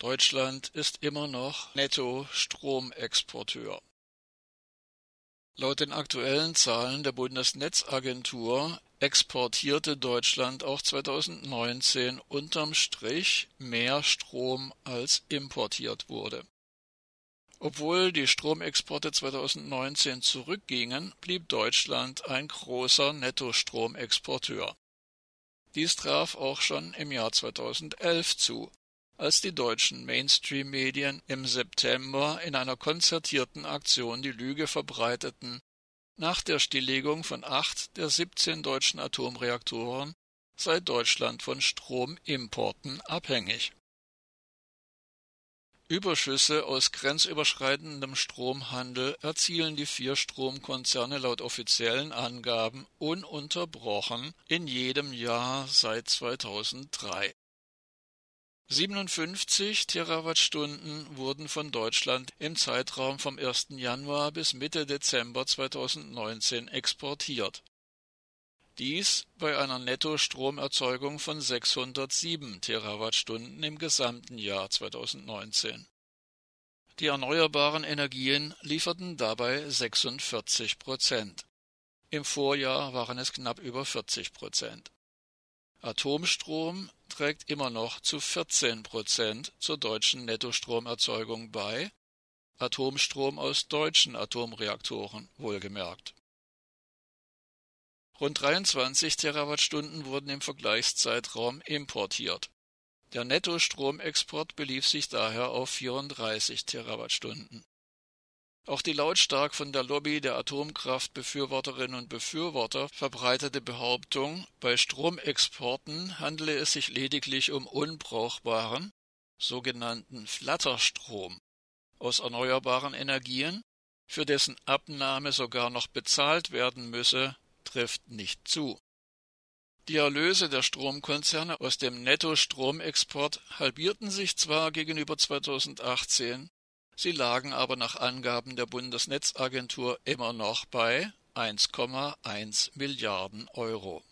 Deutschland ist immer noch Netto-Stromexporteur. Laut den aktuellen Zahlen der Bundesnetzagentur exportierte Deutschland auch 2019 unterm Strich mehr Strom als importiert wurde. Obwohl die Stromexporte 2019 zurückgingen, blieb Deutschland ein großer Nettostromexporteur. Dies traf auch schon im Jahr 2011 zu, als die deutschen Mainstream-Medien im September in einer konzertierten Aktion die Lüge verbreiteten, nach der Stilllegung von acht der 17 deutschen Atomreaktoren sei Deutschland von Stromimporten abhängig. Überschüsse aus grenzüberschreitendem Stromhandel erzielen die vier Stromkonzerne laut offiziellen Angaben ununterbrochen in jedem Jahr seit 2003 57 Terawattstunden wurden von Deutschland im Zeitraum vom 1. Januar bis Mitte Dezember 2019 exportiert. Dies bei einer Nettostromerzeugung von 607 Terawattstunden im gesamten Jahr 2019. Die erneuerbaren Energien lieferten dabei 46 Prozent. Im Vorjahr waren es knapp über 40 Prozent. Atomstrom trägt immer noch zu 14 Prozent zur deutschen Nettostromerzeugung bei, Atomstrom aus deutschen Atomreaktoren wohlgemerkt. Rund 23 Terawattstunden wurden im Vergleichszeitraum importiert. Der Nettostromexport belief sich daher auf 34 Terawattstunden. Auch die lautstark von der Lobby der Atomkraftbefürworterinnen und Befürworter verbreitete Behauptung, bei Stromexporten handele es sich lediglich um unbrauchbaren, sogenannten Flatterstrom aus erneuerbaren Energien, für dessen Abnahme sogar noch bezahlt werden müsse, trifft nicht zu. Die Erlöse der Stromkonzerne aus dem Nettostromexport halbierten sich zwar gegenüber 2018, Sie lagen aber nach Angaben der Bundesnetzagentur immer noch bei 1,1 Milliarden Euro